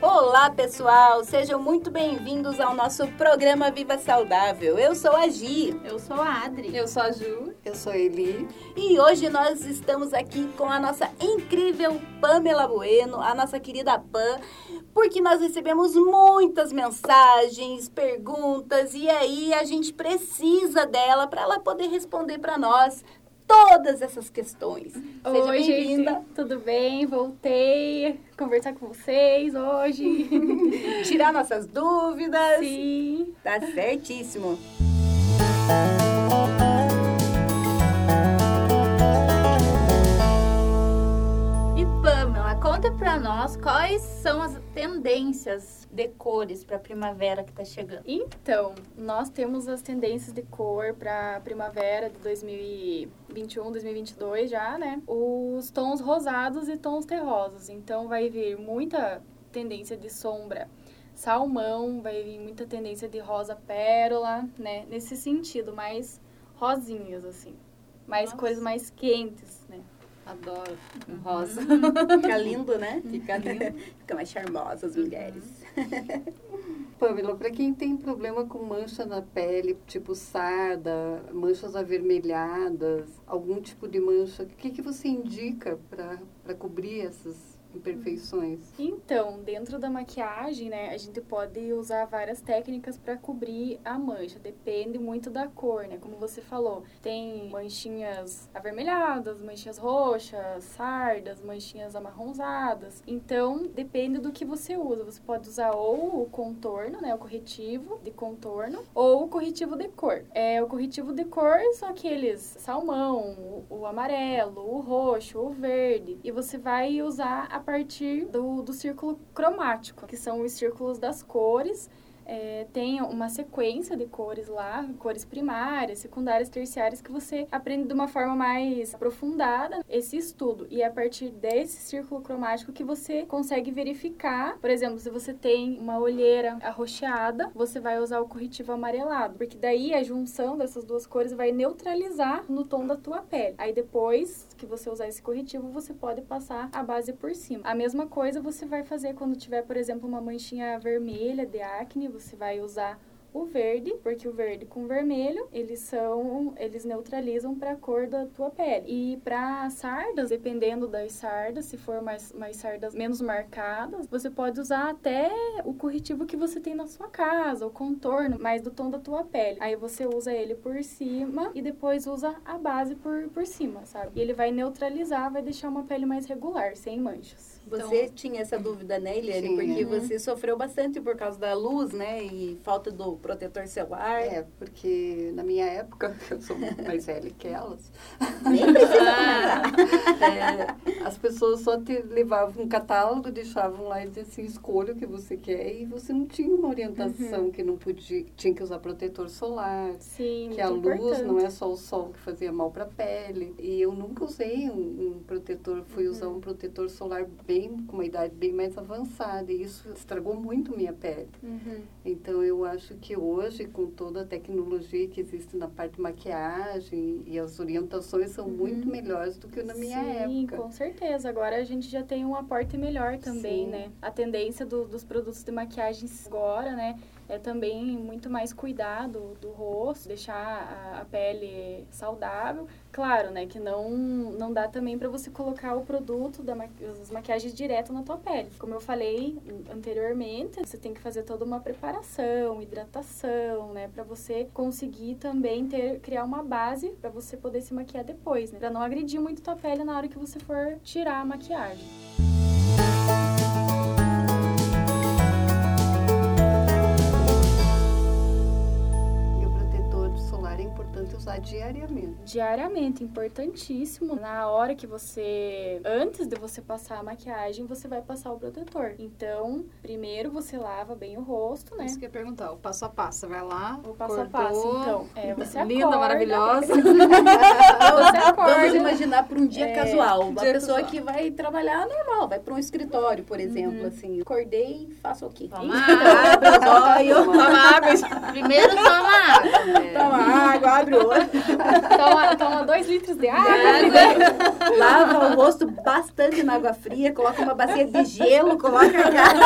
Olá, pessoal! Sejam muito bem-vindos ao nosso programa Viva Saudável. Eu sou a Gi. Eu sou a Adri. Eu sou a Ju. Eu sou Eli. E hoje nós estamos aqui com a nossa incrível Pamela Bueno, a nossa querida Pam, porque nós recebemos muitas mensagens, perguntas e aí a gente precisa dela para ela poder responder para nós todas essas questões. Seja Oi, bem-vinda. Tudo bem? Voltei conversar com vocês hoje. Tirar nossas dúvidas. Sim. Tá certíssimo. Nós quais são as tendências de cores pra primavera que tá chegando. Então, nós temos as tendências de cor para primavera de 2021, 2022 já, né? Os tons rosados e tons terrosos. Então, vai vir muita tendência de sombra salmão, vai vir muita tendência de rosa pérola, né? Nesse sentido, mais rosinhas, assim. Mais Nossa. cores mais quentes, né? Adoro um rosa. Fica lindo, né? Fica lindo. Fica mais charmosa as mulheres. Pamela, para quem tem problema com mancha na pele, tipo sarda, manchas avermelhadas, algum tipo de mancha, o que, que você indica para cobrir essas imperfeições? Então, dentro da maquiagem, né, a gente pode usar várias técnicas para cobrir a mancha. Depende muito da cor, né? Como você falou, tem manchinhas avermelhadas, manchinhas roxas, sardas, manchinhas amarronzadas. Então, depende do que você usa. Você pode usar ou o contorno, né, o corretivo de contorno, ou o corretivo de cor. É, o corretivo de cor são aqueles salmão, o, o amarelo, o roxo, o verde. E você vai usar a partir do, do círculo cromático, que são os círculos das cores. É, tem uma sequência de cores lá, cores primárias, secundárias, terciárias, que você aprende de uma forma mais aprofundada esse estudo. E é a partir desse círculo cromático que você consegue verificar, por exemplo, se você tem uma olheira arroxeada, você vai usar o corretivo amarelado, porque daí a junção dessas duas cores vai neutralizar no tom da tua pele. Aí depois que você usar esse corretivo, você pode passar a base por cima. A mesma coisa você vai fazer quando tiver, por exemplo, uma manchinha vermelha de acne, você vai usar o verde, porque o verde com vermelho, eles são, eles neutralizam para a cor da tua pele. E para sardas, dependendo das sardas, se for mais, mais sardas menos marcadas, você pode usar até o corretivo que você tem na sua casa, o contorno, mais do tom da tua pele. Aí você usa ele por cima e depois usa a base por, por cima, sabe? E ele vai neutralizar, vai deixar uma pele mais regular, sem manchas. Você tinha essa dúvida, né, Eliane? Tinha. Porque você sofreu bastante por causa da luz, né? E falta do protetor solar. É, porque na minha época, eu sou mais velha que elas, Nem precisa comentar. é, as pessoas só te levavam um catálogo, deixavam lá e diziam assim, escolha o que você quer e você não tinha uma orientação que não podia, tinha que usar protetor solar, Sim, que a luz importante. não é só o sol que fazia mal para a pele. E eu nunca usei um, um protetor, fui usar um protetor solar bem com uma idade bem mais avançada e isso estragou muito minha pele. Uhum. Então eu acho que hoje, com toda a tecnologia que existe na parte de maquiagem e as orientações são muito melhores do que na minha Uhum. Sim, época. com certeza. Agora a gente já tem um aporte melhor também, Sim. né? A tendência do- dos produtos de maquiagem agora, né? É também muito mais cuidado do rosto, deixar a, a pele saudável. Claro, né? Que não, não dá também para você colocar o produto da ma maquiagens direto na tua pele. Como eu falei anteriormente, você tem que fazer toda uma preparação, hidratação, né? Para você conseguir também ter criar uma base para você poder se maquiar depois, né? Para não agredir muito tua pele na hora que você for tirar a maquiagem. Diariamente. Diariamente, importantíssimo. Na hora que você. Antes de você passar a maquiagem, você vai passar o protetor. Então, primeiro você lava bem o rosto, né? Isso que eu ia perguntar, o passo a passo. Você vai lá, O passo a passo. Então, é, você linda, acorda, maravilhosa. Você acorda. Vamos imaginar para um dia É, casual. Uma dia pessoa casual. que vai trabalhar normal, vai para um escritório, por exemplo, assim. Acordei, faço o quê? Toma Toma água. Primeiro toma água. toma água, abre o olho, Toma, toma dois litros de água. lava o rosto bastante na água fria, coloca uma bacia de gelo, coloca a cara.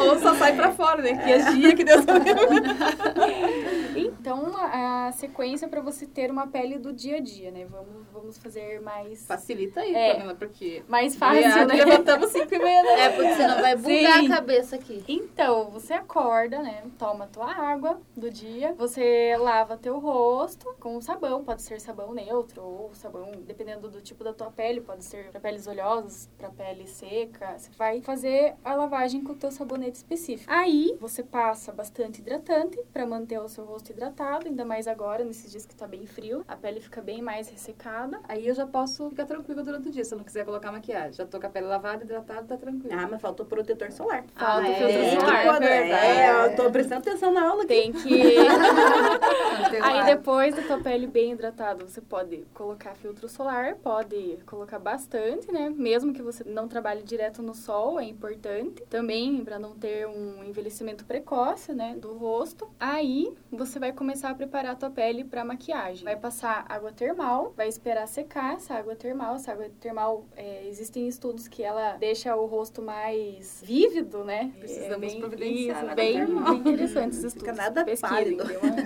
Ou só sai pra fora, né? Que é dia que Deus Então, a, a sequência para você ter uma pele do dia a dia, né? Vamos, vamos fazer mais, Facilita aí, É. Pamela, porque... mais fácil, né? Levantamos cinco e meia, né? É, porque senão vai bugar Sim. a cabeça aqui. Então, você acorda, né? Toma tua água do dia. Você lava teu rosto com sabão. Pode ser sabão neutro ou sabão, dependendo do tipo da tua pele. Pode ser para peles oleosas, para pele seca. Você vai fazer a lavagem com o teu sabonete específico. Aí, você passa bastante hidratante para manter o seu rosto hidratado. Ainda mais agora, nesses dias que tá bem frio. A pele fica bem mais ressecada. Aí eu já posso ficar tranquila durante o dia, se eu não quiser colocar maquiagem. Já tô com a pele lavada, hidratada, tá tranquilo. Ah, mas faltou protetor solar. Falta Ah, o é, filtro é, solar, é é, eu tô prestando atenção na aula aqui. Tem que... Aí depois da tua pele bem hidratada, você pode colocar filtro solar, pode colocar bastante, né? Mesmo que você não trabalhe direto no sol, é importante. Também para não ter um envelhecimento precoce, né, do rosto. Aí você vai começar a preparar a tua pele para maquiagem. Vai passar água termal, vai esperar secar essa água termal. Essa água termal, é, existem estudos que ela deixa o rosto mais vívido, né? Precisamos bem, providenciar isso, bem, bem interessantes esses Fica estudos. nada Pesquisem, pálido.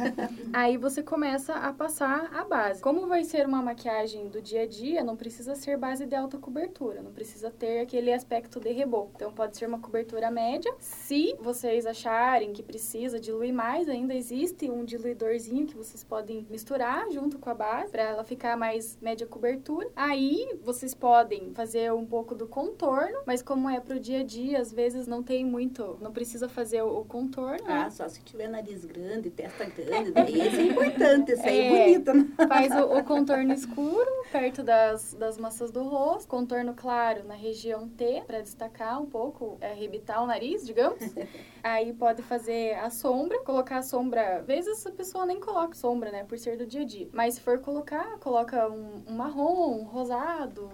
Aí você começa a passar a base. Como vai ser uma maquiagem do dia a dia, não precisa ser base de alta cobertura, não precisa ter aquele aspecto de reboco. Então pode ser uma cobertura média. Se vocês acharem que precisa diluir mais, ainda existe um diluidorzinho que vocês podem misturar junto com a base para ela ficar mais média cobertura. Aí vocês podem fazer um pouco do contorno, mas como é pro dia a dia, às vezes não tem muito, não precisa fazer o contorno. né? Ah, só se tiver nariz grande, testa grande, daí isso é importante, isso aí é É. bonito, né? Faz o, o contorno escuro perto das, das maçãs do rosto, contorno claro na região T para destacar um pouco, é, arrebitar o nariz, digamos. Aí pode fazer a sombra, colocar a sombra. Às vezes pessoa nem coloca sombra, né, por ser do dia a dia. Mas se for colocar, coloca um, um marrom, um rosado,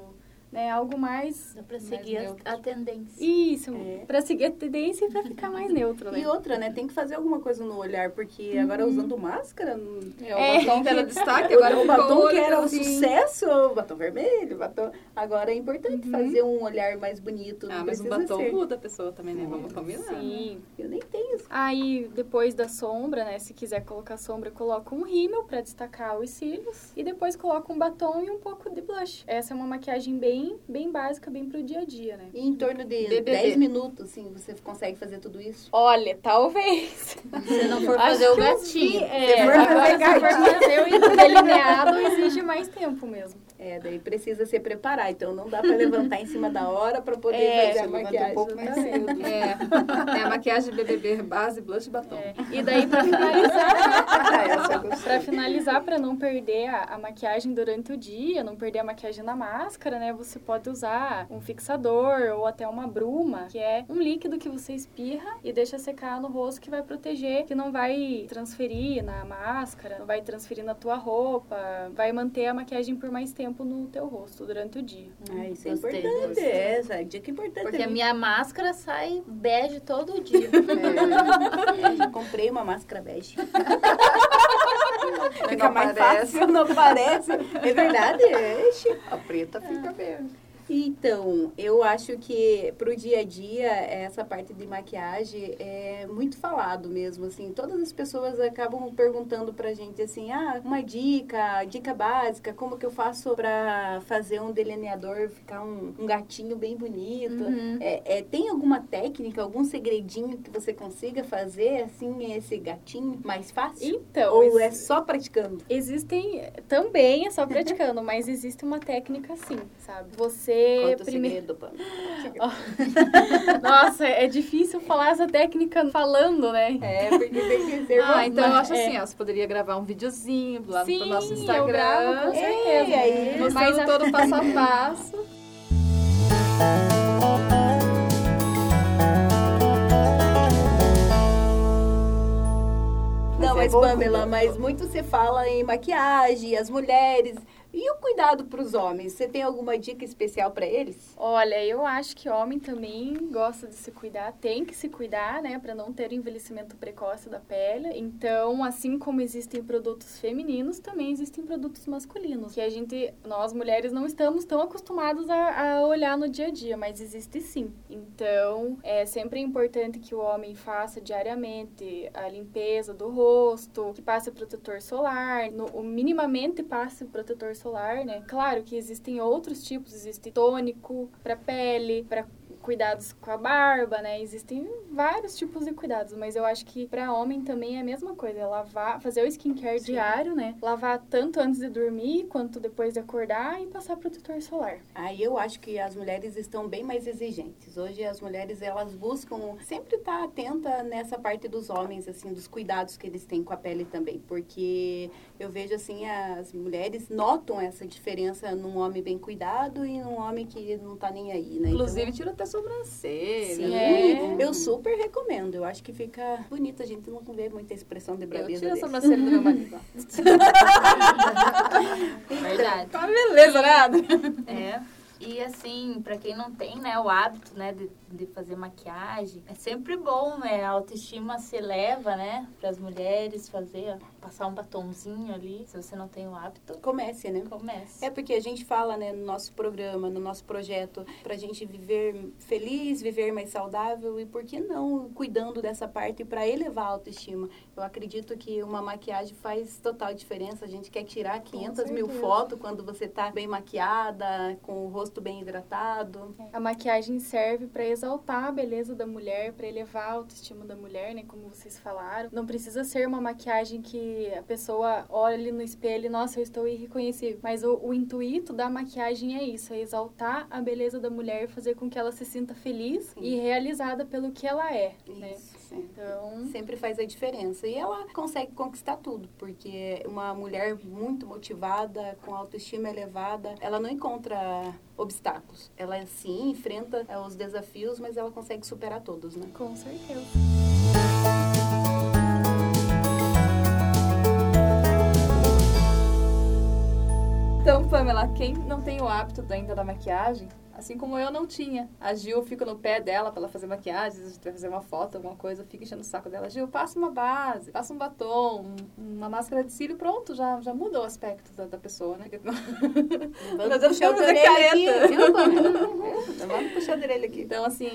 né, algo mais Dá pra Mais seguir a, a tendência. isso, É. pra seguir a tendência e pra ficar mais neutro, né? E outra, né? Tem que fazer alguma coisa no olhar, porque agora usando máscara. não- É, o É. batom que era destaque, agora o ficou batom que era assim. sucesso, o batom vermelho, o batom. Agora é importante fazer um olhar mais bonito. Ah, mas o batom ser. muda a pessoa também, né? Vamos combinar. Sim. Eu nem tenho isso. Aí, depois da sombra, né? Se quiser colocar sombra, coloca um rímel pra destacar os cílios. E depois coloca um batom e um pouco de blush. Essa é uma maquiagem bem, bem básica, bem pro dia a dia, né? E em torno de BBB. 10 minutos, assim, você consegue fazer tudo isso? Olha, talvez. Se não for Acho fazer o gatinho. É, agora se for fazer o delineado, exige mais tempo mesmo. É, daí precisa se preparar. Então não dá pra levantar em cima da hora pra poder É, fazer a maquiagem. um pouco mais cedo. É, é a maquiagem BBB, base, blush e batom. É. E daí, pra finalizar, Ah. Pra finalizar, pra não perder a, a maquiagem durante o dia, não perder a maquiagem na máscara, né? Você pode usar um fixador ou até uma bruma, que é um líquido que você espirra e deixa secar no rosto que vai proteger, que não vai transferir na máscara, não vai transferir na tua roupa, vai manter a maquiagem por mais tempo no teu rosto durante o dia. Ah, isso é importante. gostei. É, essa é dica importante. Porque a minha máscara sai bege todo dia. É, já comprei uma máscara bege. Fica não mais parece. fácil, não parece. É verdade, é. A preta fica bem. Então, eu acho que pro dia a dia, essa parte de maquiagem é muito falado mesmo, assim. Todas as pessoas acabam perguntando pra gente, assim, ah, uma dica, dica básica, como que eu faço pra fazer um delineador ficar um, um gatinho bem bonito? Uhum. É, é, tem alguma técnica, algum segredinho que você consiga fazer, assim, esse gatinho mais fácil? Então, Ou é só praticando? Existem também, é só praticando, mas existe uma técnica assim, sabe? Você você Conta o primeiro. segredo, Pamela. Nossa, é difícil falar essa técnica falando, né? É, porque tem que ser Ah, então eu acho É. assim, ó, você poderia gravar um videozinho lá Sim, no nosso eu Instagram. gravo, com certeza. É, e aí, Mostrando Mas todo o passo a passo. Não, Mas mas é bom Pamela, mas muito se fala em maquiagem, as mulheres. E o cuidado para os homens? Você tem alguma dica especial para eles? Olha, eu acho que homem também gosta de se cuidar, tem que se cuidar, né, Pra não ter envelhecimento precoce da pele. Então, assim como existem produtos femininos, também existem produtos masculinos, que a gente, nós mulheres não estamos tão acostumados a, a olhar no dia a dia, mas existe sim. Então, é sempre importante que o homem faça diariamente a limpeza do rosto, que passe protetor solar, no, minimamente passe protetor solar, né? Claro que existem outros tipos, existe tônico para pele, para cuidados com a barba, né? Existem vários tipos de cuidados, mas eu acho que para homem também é a mesma coisa, é lavar, fazer o skincare diário, né? Lavar tanto antes de dormir quanto depois de acordar e passar protetor solar. Aí eu acho que as mulheres estão bem mais exigentes. Hoje as mulheres elas buscam sempre estar atenta nessa parte dos homens, assim, dos cuidados que eles têm com a pele também, porque eu vejo assim as mulheres notam essa diferença num homem bem cuidado e num homem que não tá nem aí, né? Inclusive, tira até sobrancelha. Sim, É. eu super recomendo. Eu acho que fica bonito. A gente não vê muita expressão de Eu braveza tiro a sobrancelha do meu marido. Verdade. Tá beleza, nada. É. E assim, pra quem não tem, né, o hábito, né, de, de fazer maquiagem, é sempre bom, né? A autoestima se eleva, né, pras mulheres fazer, ó, passar um batonzinho ali, se você não tem o hábito, Comece, né? comece. É porque a gente fala, né, no nosso programa, no nosso projeto, pra gente viver feliz, viver mais saudável e por que não cuidando dessa parte para elevar a autoestima. Eu acredito que uma maquiagem faz total diferença. A gente quer tirar 500 mil fotos quando você tá bem maquiada, com o rosto bem hidratado. A maquiagem serve para exaltar a beleza da mulher, para elevar a autoestima da mulher, né? Como vocês falaram. Não precisa ser uma maquiagem que a pessoa olha ali no espelho e, nossa, eu estou irreconhecível. Mas o, o intuito da maquiagem é isso, é exaltar a beleza da mulher, fazer com que ela se sinta feliz Sim. e realizada pelo que ela é, né? Então, sempre faz a diferença. E ela consegue conquistar tudo, porque uma mulher muito motivada, com autoestima elevada, ela não encontra obstáculos. Ela sim enfrenta é, os desafios, mas ela consegue superar todos, né? com certeza. Pamela, quem não tem o hábito ainda da maquiagem, assim como eu não tinha. A Gil fica no pé dela pra ela fazer maquiagem, a gente vai fazer uma foto, alguma coisa, fica enchendo o saco dela. Gil, passa uma base, passa um batom, um- uma máscara de cílio, pronto, já, já muda o aspecto da, da pessoa, né? Vamos eu puxar o orelha aqui, Pamela? Vamos puxar a orelha aqui. Então, assim,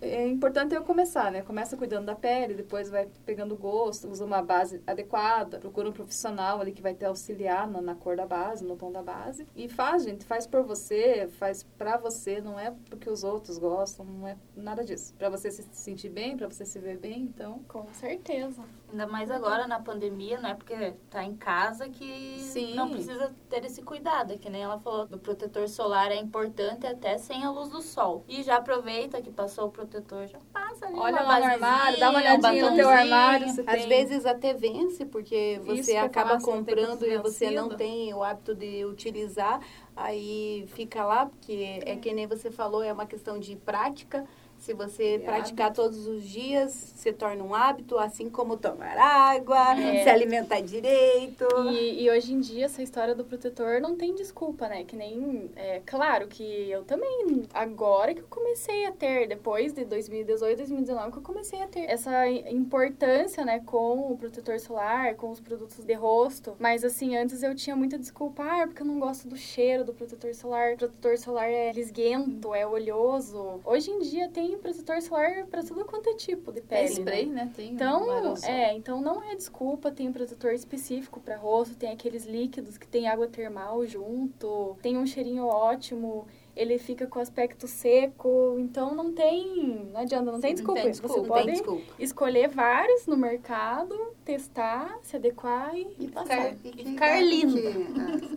é importante eu começar, né? Começa cuidando da pele, depois vai pegando gosto, usa uma base adequada, procura um profissional ali que vai te auxiliar na, na cor da base, no tom da base. E faz, gente, faz por você, faz pra você, não é porque os outros gostam, não é nada disso. Pra você se sentir bem, pra você se ver bem, então... Com certeza. Ainda mais agora na pandemia, não é porque tá em casa que Sim. não precisa ter esse cuidado. É Que nem ela falou, do protetor solar é importante até sem a luz do sol. E já aproveita que passou o protetor, já passa ali Olha uma lá no armário, dá uma um olhadinha no teu armário, Às tem... vezes até vence, porque Isso que você acaba faço, não tem comprando e você não tem o hábito de utilizar, aí fica lá, porque é que nem você falou, é uma questão de prática. Se você De praticar todos os dias, se torna um hábito, assim como tomar água, É. se alimentar direito. E, e hoje em dia, essa história do protetor não tem desculpa, né? Que nem. É, claro que eu também, agora que eu comecei a ter, depois de 2018, 2019, que eu comecei a ter essa importância, né, com o protetor solar, com os produtos de rosto. Mas, assim, antes eu tinha muita desculpa, ah, é porque eu não gosto do cheiro do protetor solar. O protetor solar é lisguento, é oleoso. Hoje em dia tem protetor solar pra tudo quanto é tipo de Tem pele. spray, né? né? Tem Então, é, então não é desculpa, tem um protetor específico para rosto, tem aqueles líquidos que tem água termal junto, tem um cheirinho ótimo. Ele fica com aspecto seco, então não tem, não adianta, não tem desculpa. tem Você desculpa, Não tem pode desculpa. escolher vários no mercado, testar, se adequar e, e passar. E que Ficar lindo. Que,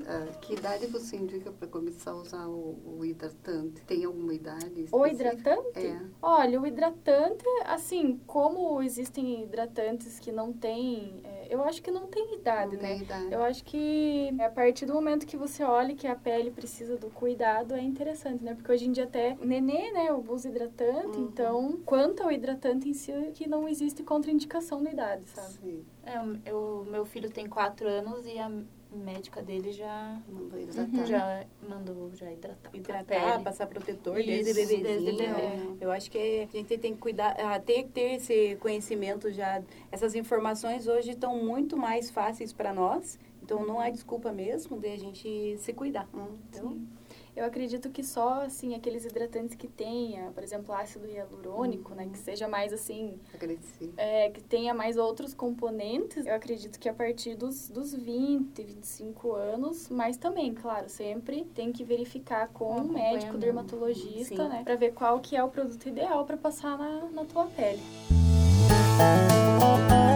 a- a- que idade você indica para começar a usar o, o hidratante? Tem alguma idade? O específica? hidratante? É. Olha, o hidratante, assim, como existem hidratantes que não tem, é, eu acho que não tem idade, Não né? tem idade. Eu acho que a partir do momento que você olha que a pele precisa do cuidado, é interessante, né? Porque hoje em dia até o nenê, né, usa hidratante, Uhum. então, quanto ao hidratante em si, que não existe contraindicação na idade, sabe? Sim, É, eu, meu filho tem quatro anos e a médica dele já, mandou Uhum. hidratar. já mandou já hidratar. Hidratar, passar protetor Isso, desde desde bebezinho. bebê. É. Eu acho que a gente tem que cuidar, ah, tem que ter esse conhecimento já. Essas informações hoje estão muito mais fáceis para nós. Então não há desculpa mesmo de a gente se cuidar. Hum, Então, Eu acredito que só, assim, aqueles hidratantes que tenha, por exemplo, ácido hialurônico, né, que seja mais, assim, agressivo. é, que tenha mais outros componentes, eu acredito que a partir dos, dos 20, 25 anos, mas também, claro, sempre tem que verificar com um médico dermatologista, Sim. né, para ver qual que é o produto ideal para passar na, na tua pele. E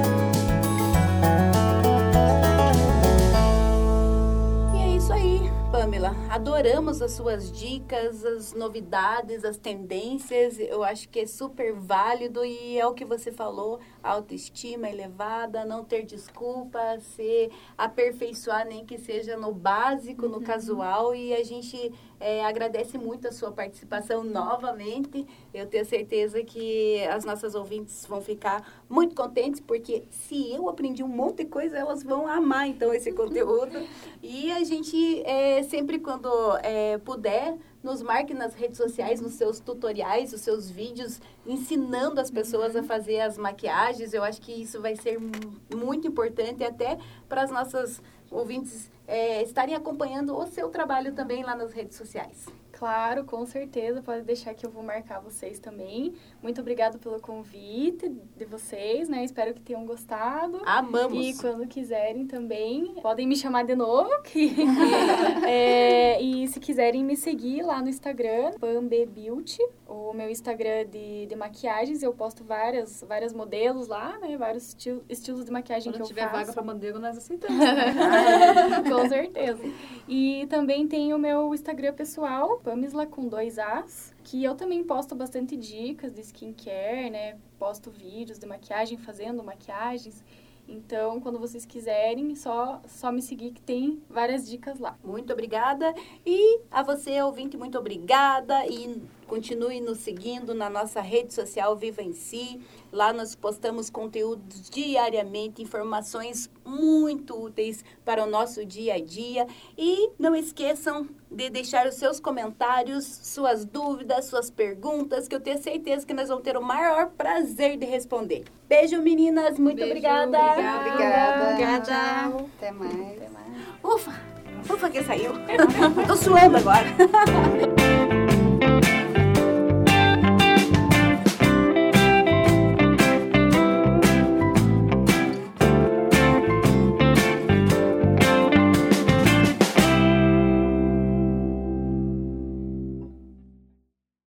Pamela. Adoramos as suas dicas, as novidades, as tendências. Eu acho que é super válido e é o que você falou, autoestima elevada, não ter desculpa, se aperfeiçoar nem que seja no básico, no casual. E a gente é, agradece muito a sua participação novamente. Eu tenho certeza que as nossas ouvintes vão ficar muito contentes, porque se eu aprendi um monte de coisa, elas vão amar então esse conteúdo. E a gente, é, sempre quando é, puder, nos marque nas redes sociais, nos seus tutoriais, os seus vídeos, ensinando as pessoas a fazer as maquiagens. Eu acho que isso vai ser mu- muito importante até para as nossas ouvintes é, estarem acompanhando o seu trabalho também lá nas redes sociais. Claro, com certeza, pode deixar que eu vou marcar vocês também. Muito obrigada pelo convite de vocês, né? Espero que tenham gostado. Amamos! E quando quiserem também, podem me chamar de novo. Que, É, e se quiserem me seguir lá no Instagram, Bambe Beauty, o meu Instagram de, de maquiagens, eu posto várias, várias modelos lá, né? Vários esti- estilos de maquiagem Quando que eu tiver faço. vaga pra Mandego, nós aceitamos. Com certeza. E também tem o meu Instagram pessoal, Pamisla com dois As, que eu também posto bastante dicas de skincare, né? Posto vídeos de maquiagem, fazendo maquiagens. Então, quando vocês quiserem, só, só me seguir que tem várias dicas lá. Muito obrigada. E a você, ouvinte, muito obrigada. E continue nos seguindo na nossa rede social Viva em Si. Lá nós postamos conteúdos diariamente, informações muito úteis para o nosso dia a dia. E não esqueçam de deixar os seus comentários, suas dúvidas, suas perguntas, que eu tenho certeza que nós vamos ter o maior prazer de responder. Beijo, meninas. Muito Beijo, obrigada. Obrigada. Obrigada. Até mais. Até mais. Ufa, ufa que saiu. Tô suando agora.